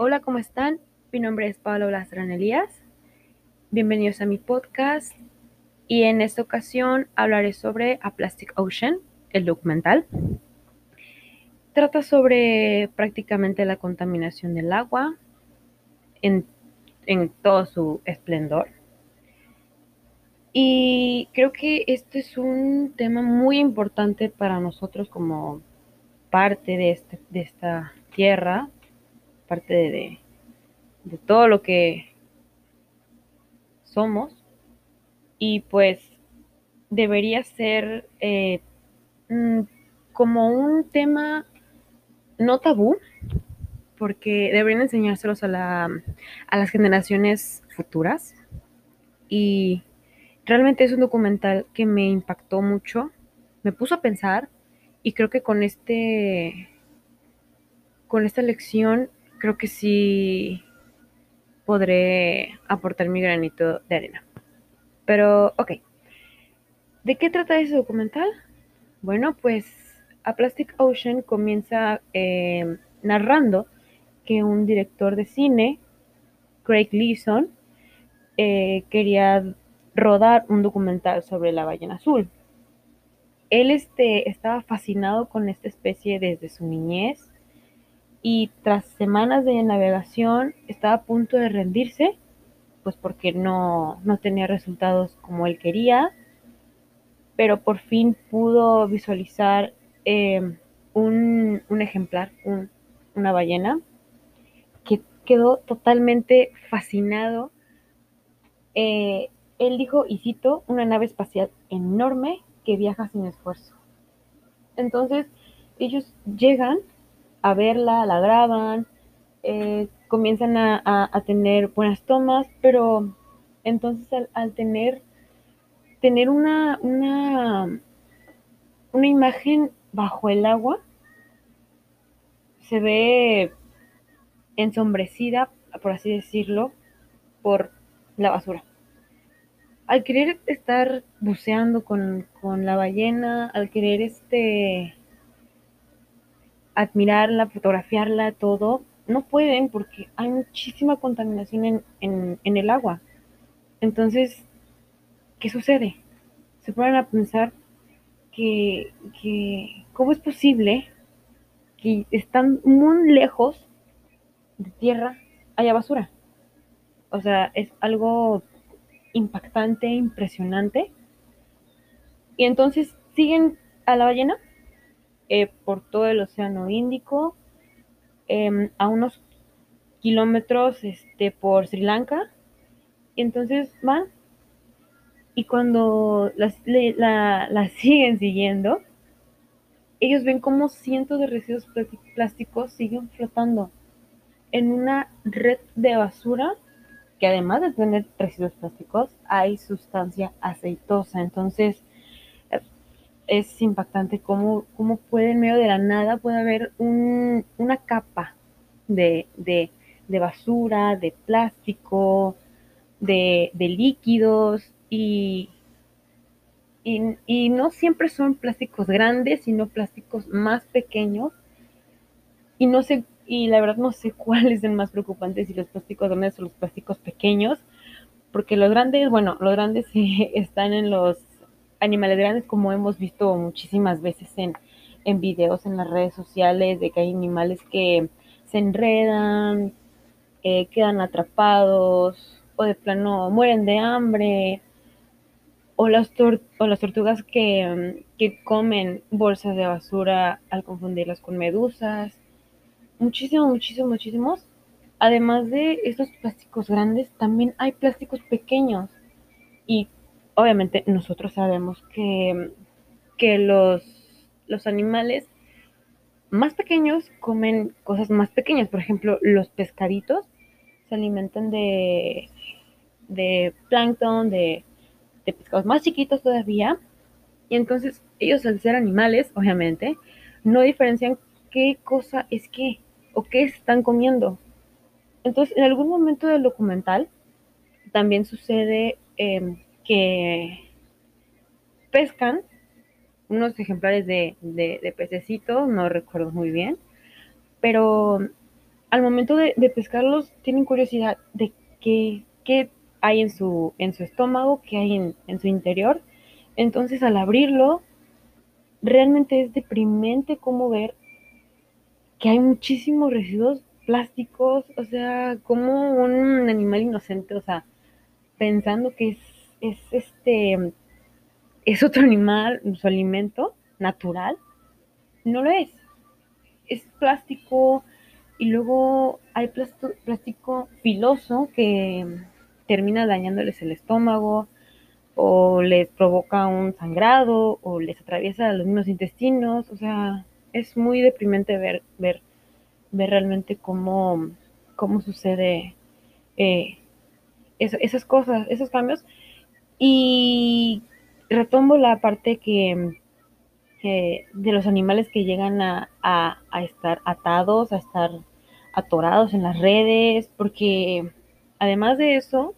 Hola, ¿cómo están? Mi nombre es Pablo Lastrán Elías. Bienvenidos a mi podcast y en esta ocasión hablaré sobre A Plastic Ocean, el documental. Trata sobre prácticamente la contaminación del agua en, en todo su esplendor. Y creo que este es un tema muy importante para nosotros como parte de, este, de esta tierra, parte de, de todo lo que somos. Y pues debería ser eh, mm, como un tema no tabú, porque deberían enseñárselos a, la, a las generaciones futuras. Y realmente es un documental que me impactó mucho, me puso a pensar y creo que con este con esta lección creo que sí podré aportar mi granito de arena. Pero, ok. ¿De qué trata ese documental? Bueno, pues A Plastic Ocean comienza eh, narrando que un director de cine, Craig Leeson, eh, quería rodar un documental sobre la ballena azul. Él este, estaba fascinado con esta especie desde su niñez y tras semanas de navegación estaba a punto de rendirse, pues porque no, no tenía resultados como él quería, pero por fin pudo visualizar eh, un, un, ejemplar, un, una ballena, que quedó totalmente fascinado. Eh, él dijo, y cito, una nave espacial enorme que viaja sin esfuerzo. Entonces, ellos llegan a verla, la graban, eh, comienzan a, a, tener buenas tomas, pero entonces al, al tener, tener una, una, una imagen bajo el agua, se ve ensombrecida, por así decirlo, por la basura. Al querer estar buceando con, con la ballena, al querer este admirarla, fotografiarla, todo, no pueden porque hay muchísima contaminación en, en, en, el agua. Entonces, ¿qué sucede? Se ponen a pensar que, que cómo es posible que están muy lejos de tierra haya basura. O sea, es algo impactante, impresionante. Y entonces siguen a la ballena eh, por todo el Océano Índico, eh, a unos kilómetros este, por Sri Lanka. Y entonces van y cuando las, la, la siguen siguiendo, ellos ven como cientos de residuos plásticos siguen flotando en una red de basura que además de tener residuos plásticos, hay sustancia aceitosa. Entonces, es impactante cómo, cómo puede en medio de la nada puede haber un, una capa de, de, de, basura, de plástico, de, de líquidos y, y, y, no siempre son plásticos grandes, sino plásticos más pequeños. Y no sé, y la verdad no sé cuál es el más preocupante, si los plásticos grandes o los plásticos pequeños, porque los grandes, bueno, los grandes están en los animales grandes, como hemos visto muchísimas veces en, en videos en las redes sociales, de que hay animales que se enredan, eh, quedan atrapados, o de plano mueren de hambre, o las, tor o las tortugas que, que comen bolsas de basura al confundirlas con medusas. Muchísimos, muchísimos, muchísimos. Además de estos plásticos grandes, también hay plásticos pequeños. Y obviamente nosotros sabemos que, que los, los animales más pequeños comen cosas más pequeñas. Por ejemplo, los pescaditos se alimentan de, de plancton, de, de pescados más chiquitos todavía. Y entonces ellos al ser animales, obviamente, no diferencian qué cosa es qué o qué están comiendo. Entonces, en algún momento del documental también sucede eh, que pescan unos ejemplares de, de, pececitos, no recuerdo muy bien, pero al momento de, de pescarlos tienen curiosidad de qué, qué hay en su, en su estómago, qué hay en, en su interior. Entonces al abrirlo, realmente es deprimente como ver que hay muchísimos residuos plásticos, o sea, como un animal inocente, o sea, pensando que es, es este, es otro animal, su alimento natural, no lo es. Es plástico y luego hay plástico, filoso que termina dañándoles el estómago o les provoca un sangrado o les atraviesa los mismos intestinos, o sea, es muy deprimente ver, ver, ver realmente cómo, cómo sucede eh, eso, esas cosas, esos cambios. Y retomo la parte que, de los animales que llegan a, a, a, estar atados, a estar atorados en las redes, porque además de eso,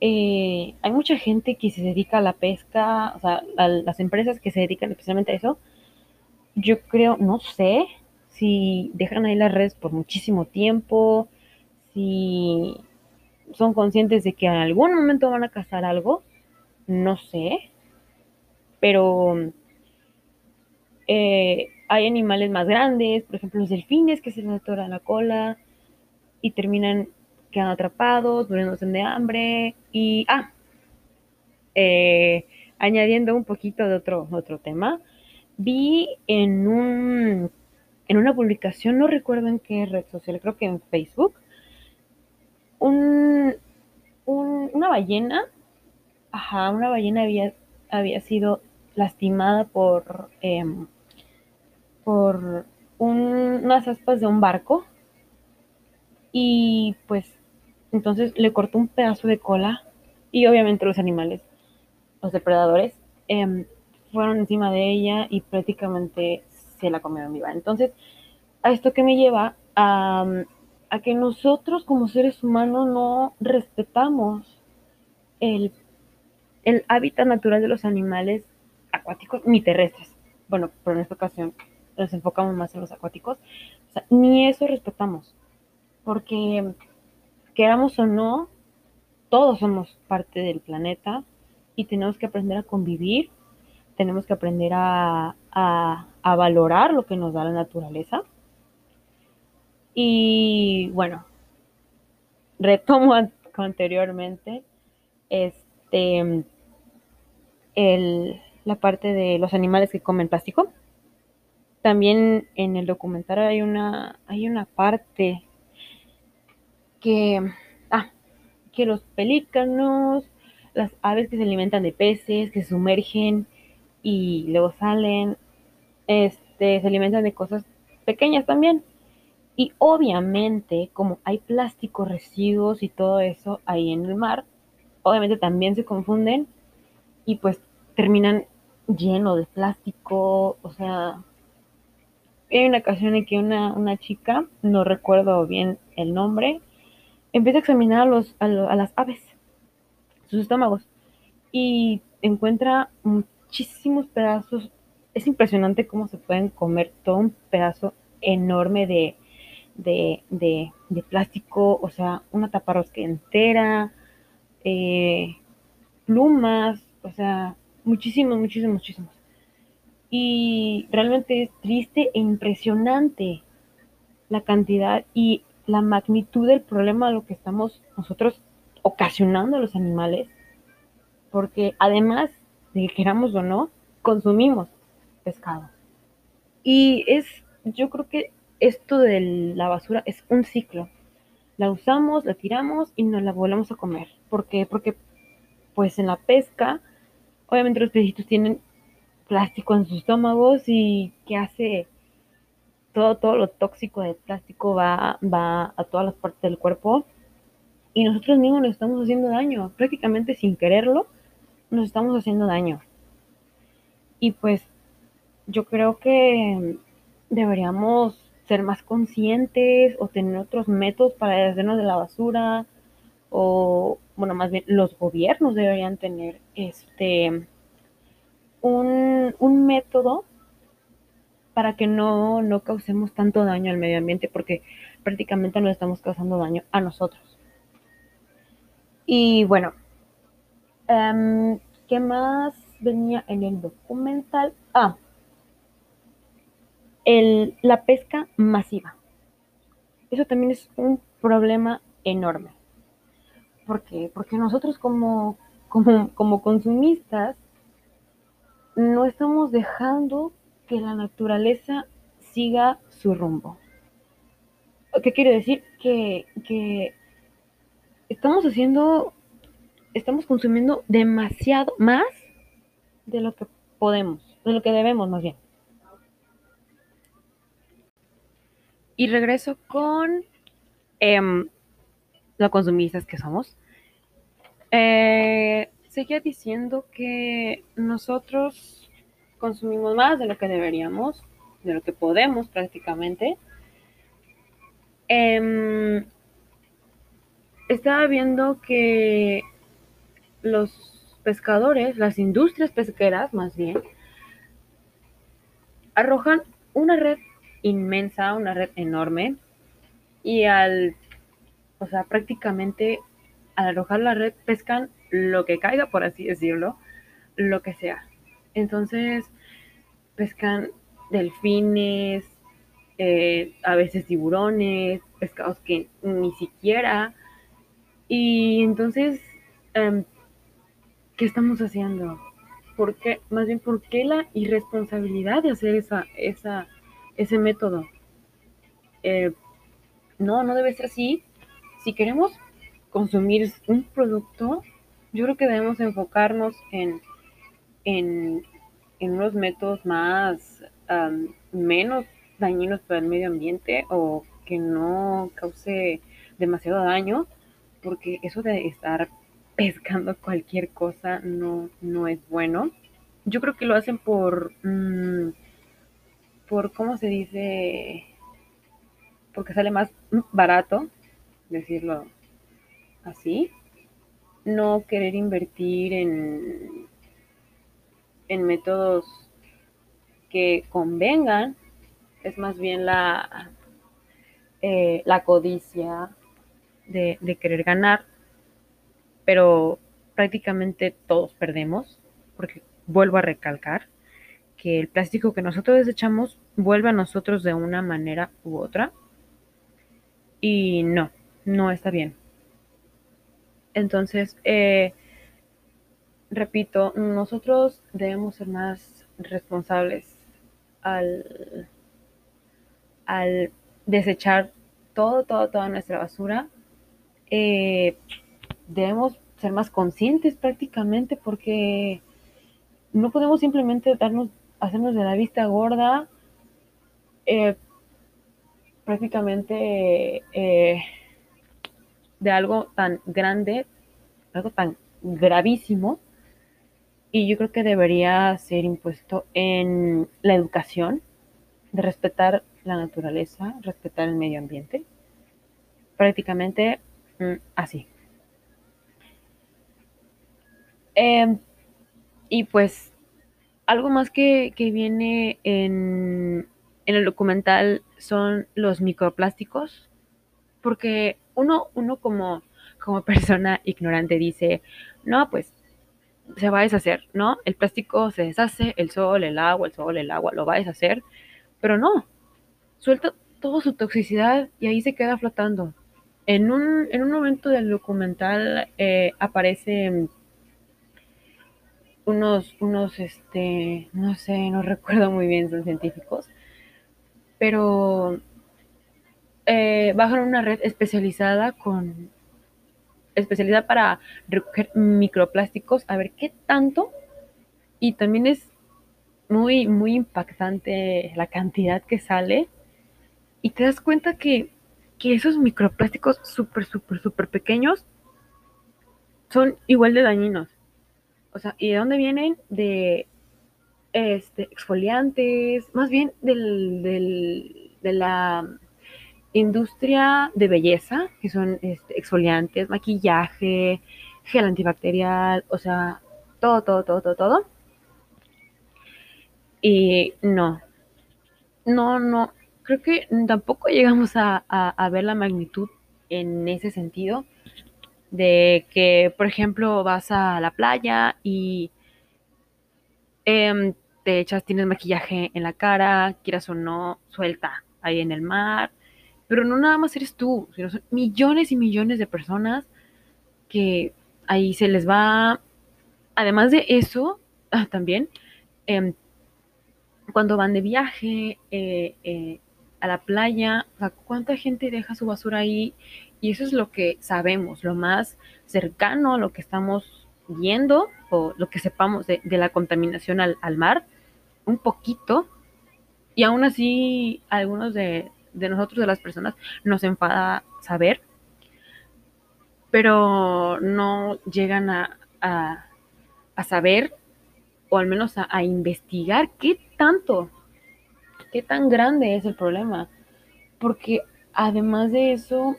eh, hay mucha gente que se dedica a la pesca, o sea, a las empresas que se dedican especialmente a eso, yo creo, no sé si dejan ahí las redes por muchísimo tiempo, si son conscientes de que en algún momento van a cazar algo, no sé, pero eh, hay animales más grandes, por ejemplo los delfines que se les atora la cola y terminan quedando atrapados, muriéndose de hambre. Y, ah, eh, añadiendo un poquito de otro, otro tema, vi en un en una publicación, no recuerdo en qué red social, creo que en Facebook, un, un, una ballena, ajá, una ballena había, había sido lastimada por, eh, por un, unas aspas de un barco y pues entonces le cortó un pedazo de cola y obviamente los animales, los depredadores, eh, fueron encima de ella y prácticamente se la comieron viva. Entonces, a esto que me lleva a, a que nosotros como seres humanos no respetamos el, el hábitat natural de los animales acuáticos ni terrestres. Bueno, pero en esta ocasión nos enfocamos más en los acuáticos. O sea, ni eso respetamos. Porque queramos o no, todos somos parte del planeta y tenemos que aprender a convivir, tenemos que aprender a, a, a valorar lo que nos da la naturaleza. Y bueno, retomo anteriormente este el, la parte de los animales que comen plástico. También en el documental hay una, hay una parte que, ah, que los pelícanos, las aves que se alimentan de peces, que sumergen y luego salen, este, se alimentan de cosas pequeñas también. Y obviamente, como hay plástico, residuos y todo eso ahí en el mar, obviamente también se confunden y pues terminan lleno de plástico, o sea, hay una ocasión en que una, una chica, no recuerdo bien el nombre, empieza a examinar a, los, a, lo, a las aves, sus estómagos, y encuentra muchísimos pedazos. Es impresionante cómo se pueden comer todo un pedazo enorme de, de, de, de plástico, o sea, una taparrosca entera, eh, plumas, o sea, muchísimos, muchísimos, muchísimos. Y realmente es triste e impresionante la cantidad y la magnitud del problema a lo que estamos nosotros ocasionando a los animales, porque además de que queramos o no, consumimos pescado. Y es, yo creo que esto de la basura es un ciclo. La usamos, la tiramos y nos la volvemos a comer. ¿Por qué? Porque pues en la pesca, obviamente los pececitos tienen plástico en sus estómagos y ¿qué hace? Todo, todo lo tóxico del plástico va, va a todas las partes del cuerpo y nosotros mismos nos estamos haciendo daño, prácticamente sin quererlo, nos estamos haciendo daño. Y pues yo creo que deberíamos ser más conscientes o tener otros métodos para deshacernos de la basura o bueno más bien los gobiernos deberían tener este un, un método para que no, no causemos tanto daño al medio ambiente porque prácticamente nos estamos causando daño a nosotros. Y bueno, um, ¿qué más venía en el documental? Ah, la pesca masiva. Eso también es un problema enorme. ¿Por qué? Porque nosotros como, como, como consumistas no estamos dejando que la naturaleza siga su rumbo. ¿Qué quiere decir? Que, que estamos haciendo, estamos consumiendo demasiado más de lo que podemos, de lo que debemos más bien. Y regreso con eh, los consumistas que somos. Eh, seguía diciendo que nosotros consumimos más de lo que deberíamos, de lo que podemos prácticamente. Eh, estaba viendo que los pescadores, las industrias pesqueras más bien, arrojan una red inmensa, una red enorme, y al, o sea, prácticamente al arrojar la red pescan lo que caiga, por así decirlo, lo que sea. Entonces, pescan delfines, eh, a veces tiburones, pescados que ni siquiera. Y entonces, um, ¿qué estamos haciendo? ¿Por qué? Más bien, ¿por qué la irresponsabilidad de hacer esa, esa, ese método? Eh, no, no debe ser así. Si queremos consumir un producto, yo creo que debemos enfocarnos en, en, en unos métodos más um, menos dañinos para el medio ambiente o que no cause demasiado daño, porque eso de estar pescando cualquier cosa no, no es bueno. Yo creo que lo hacen por, mmm, por, ¿cómo se dice? Porque sale más barato, decirlo así. No querer invertir en, en métodos que convengan, es más bien la, eh, la codicia de, de, querer ganar, pero prácticamente todos perdemos, porque vuelvo a recalcar que el plástico que nosotros desechamos vuelve a nosotros de una manera u otra, y no, no está bien. Entonces, eh, repito, nosotros debemos ser más responsables al, al desechar todo, todo, toda nuestra basura. Eh, debemos ser más conscientes prácticamente porque no podemos simplemente darnos, hacernos de la vista gorda. Eh, prácticamente eh, de algo tan grande, algo tan gravísimo, y yo creo que debería ser impuesto en la educación, de respetar la naturaleza, respetar el medio ambiente, prácticamente mm, así. Eh, y pues algo más que, que viene en, en el documental son los microplásticos, porque uno, uno como, como persona ignorante dice, no, pues se va a deshacer, ¿no? El plástico se deshace, el sol, el agua, el sol, el agua, lo va a deshacer, pero no, suelta toda su toxicidad y ahí se queda flotando. En un, en un momento del documental eh, aparecen unos, unos, este, no sé, no recuerdo muy bien, son científicos, pero eh, bajan una red especializada con especialidad para recoger microplásticos, a ver qué tanto. Y también es muy, muy impactante la cantidad que sale. Y te das cuenta que, que esos microplásticos súper, súper, súper pequeños son igual de dañinos. O sea, ¿y de dónde vienen? De este, exfoliantes, más bien del, del, de la industria de belleza, que son este, exfoliantes, maquillaje, gel antibacterial, o sea, todo, todo, todo, todo, todo. Y no, no, no, creo que tampoco llegamos a, a, a ver la magnitud en ese sentido de que, por ejemplo, vas a la playa y eh, te echas, tienes maquillaje en la cara, quieras o no, suelta ahí en el mar, pero no nada más eres tú, sino son millones y millones de personas que ahí se les va, además de eso, ah, también, eh, cuando van de viaje eh, eh, a la playa, ¿cuánta gente deja su basura ahí? Y eso es lo que sabemos, lo más cercano, lo que estamos viendo o lo que sepamos de, la contaminación al, mar, un poquito. Y aún así, algunos de, nosotros, de las personas, nos enfada saber, pero no llegan a, a, a saber o al menos a, a, investigar qué tanto, qué tan grande es el problema. Porque además de eso,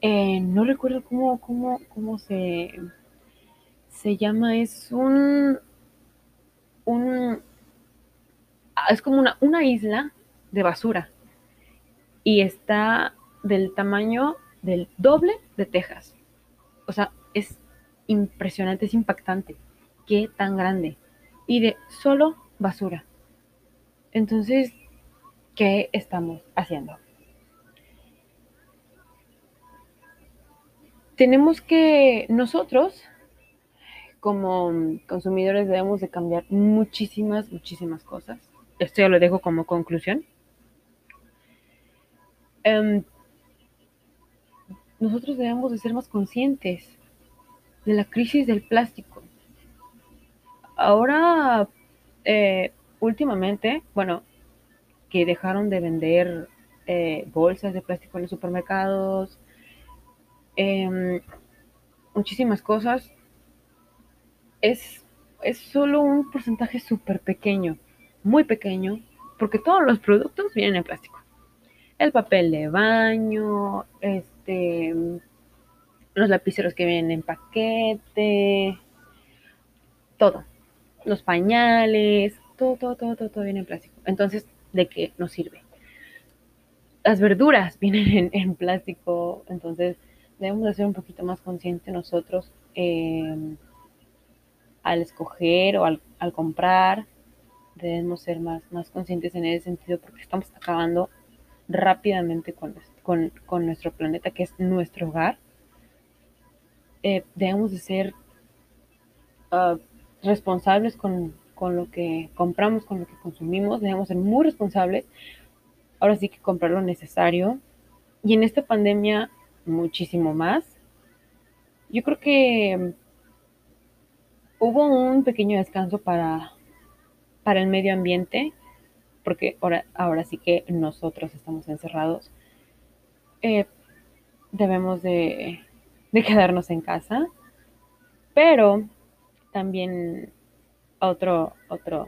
eh, no recuerdo cómo, cómo, cómo se, se llama, es un, un, es como una, una isla de basura y está del tamaño del doble de Texas. O sea, es impresionante, es impactante. Qué tan grande. Y de solo basura. Entonces, ¿qué estamos haciendo? Tenemos que nosotros como consumidores debemos de cambiar muchísimas, muchísimas cosas. Esto ya lo dejo como conclusión. Um, nosotros debemos de ser más conscientes de la crisis del plástico. Ahora, eh, últimamente, bueno, que dejaron de vender eh, bolsas de plástico en los supermercados, eh, muchísimas cosas, es, es solo un porcentaje súper pequeño, muy pequeño, porque todos los productos vienen en plástico. El papel de baño, este, los lapiceros que vienen en paquete, todo. Los pañales, todo, todo, todo, todo, todo viene en plástico. Entonces, ¿de qué nos sirve? Las verduras vienen en, en plástico, entonces debemos de ser un poquito más conscientes nosotros eh, al escoger o al, al, comprar. Debemos ser más, más conscientes en ese sentido porque estamos acabando rápidamente con, con, con nuestro planeta, que es nuestro hogar. Eh, debemos de ser uh, responsables con, con lo que compramos, con lo que consumimos. Debemos ser muy responsables. Ahora sí que comprar lo necesario. Y en esta pandemia muchísimo más. Yo creo que hubo un pequeño descanso para, para el medio ambiente, porque ahora, ahora sí que nosotros estamos encerrados. Eh, debemos de, de quedarnos en casa, pero también otro, otro,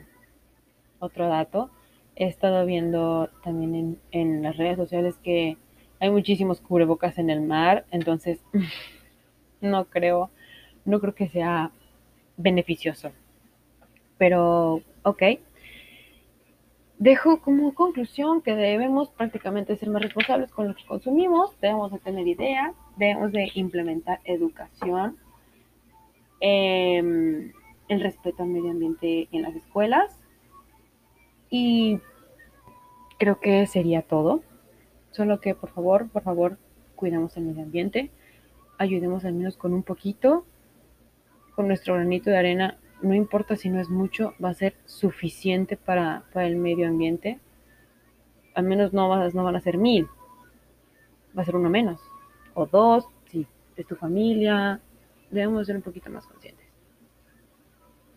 otro dato, he estado viendo también en, en las redes sociales que hay muchísimos cubrebocas en el mar, entonces no creo, no creo que sea beneficioso. Pero, ok. Dejo como conclusión que debemos prácticamente ser más responsables con lo que consumimos, debemos de tener ideas, debemos de implementar educación, eh, el respeto al medio ambiente en las escuelas y creo que sería todo. Solo que por favor, por favor, cuidemos el medio ambiente, ayudemos al menos con un poquito, con nuestro granito de arena, no importa si no es mucho, va a ser suficiente para, para el medio ambiente. Al menos no, vas, no van a ser mil, va a ser uno menos, o dos, si es tu familia, debemos ser un poquito más conscientes.